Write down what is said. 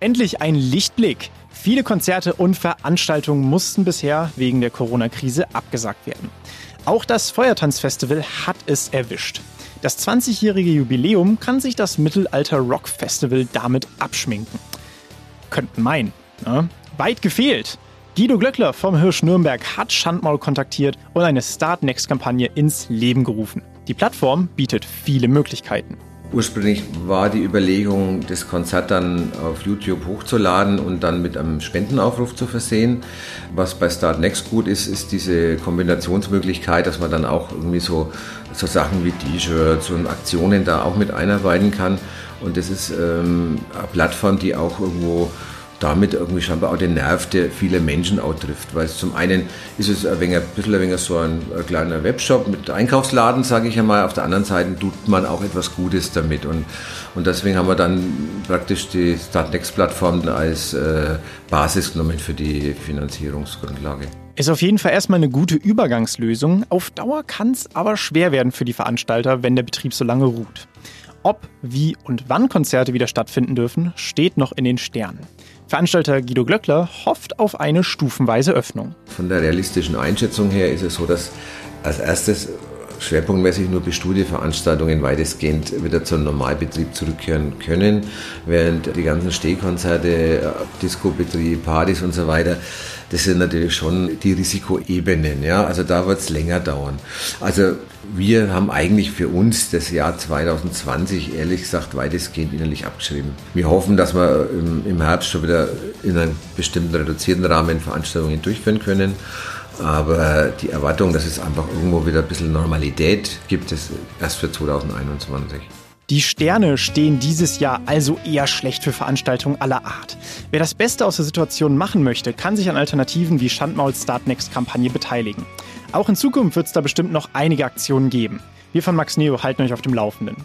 Endlich ein Lichtblick. Viele Konzerte und Veranstaltungen mussten bisher wegen der Corona-Krise abgesagt werden. Auch das Feuertanzfestival hat es erwischt. Das 20-jährige Jubiläum kann sich das Mittelalter-Rock-Festival damit abschminken. Könnten meinen. Ne? Weit gefehlt. Guido Glöckler vom Hirsch Nürnberg hat Schandmaul kontaktiert und eine Start-Next-Kampagne ins Leben gerufen. Die Plattform bietet viele Möglichkeiten. Ursprünglich war die Überlegung, das Konzert dann auf YouTube hochzuladen und dann mit einem Spendenaufruf zu versehen. Was bei Start Next gut ist, ist diese Kombinationsmöglichkeit, dass man dann auch irgendwie so, so Sachen wie T-Shirts und Aktionen da auch mit einarbeiten kann. Und das ist ähm, eine Plattform, die auch irgendwo damit irgendwie scheinbar auch den Nerv der viele Menschen auch trifft. Weil zum einen ist es ein, wenig, ein bisschen ein wenig so ein, ein kleiner Webshop mit Einkaufsladen, sage ich einmal. Auf der anderen Seite tut man auch etwas Gutes damit. Und, und deswegen haben wir dann praktisch die Startnext-Plattform als äh, Basis genommen für die Finanzierungsgrundlage. Ist auf jeden Fall erstmal eine gute Übergangslösung. Auf Dauer kann es aber schwer werden für die Veranstalter, wenn der Betrieb so lange ruht. Ob, wie und wann Konzerte wieder stattfinden dürfen, steht noch in den Sternen. Veranstalter Guido Glöckler hofft auf eine stufenweise Öffnung. Von der realistischen Einschätzung her ist es so, dass als erstes schwerpunktmäßig nur Studieveranstaltungen weitestgehend wieder zum Normalbetrieb zurückkehren können, während die ganzen Stehkonzerte, Discobetrieb, Partys und so weiter, das sind natürlich schon die Risikoebenen. Ja? Also da wird es länger dauern. Also wir haben eigentlich für uns das Jahr 2020 ehrlich gesagt weitestgehend innerlich abgeschrieben. Wir hoffen, dass wir im Herbst schon wieder in einem bestimmten reduzierten Rahmen Veranstaltungen durchführen können. Aber die Erwartung, dass es einfach irgendwo wieder ein bisschen Normalität gibt, ist erst für 2021. Die Sterne stehen dieses Jahr also eher schlecht für Veranstaltungen aller Art. Wer das Beste aus der Situation machen möchte, kann sich an Alternativen wie Schandmaul Start Next Kampagne beteiligen. Auch in Zukunft wird es da bestimmt noch einige Aktionen geben. Wir von Max Neo halten euch auf dem Laufenden.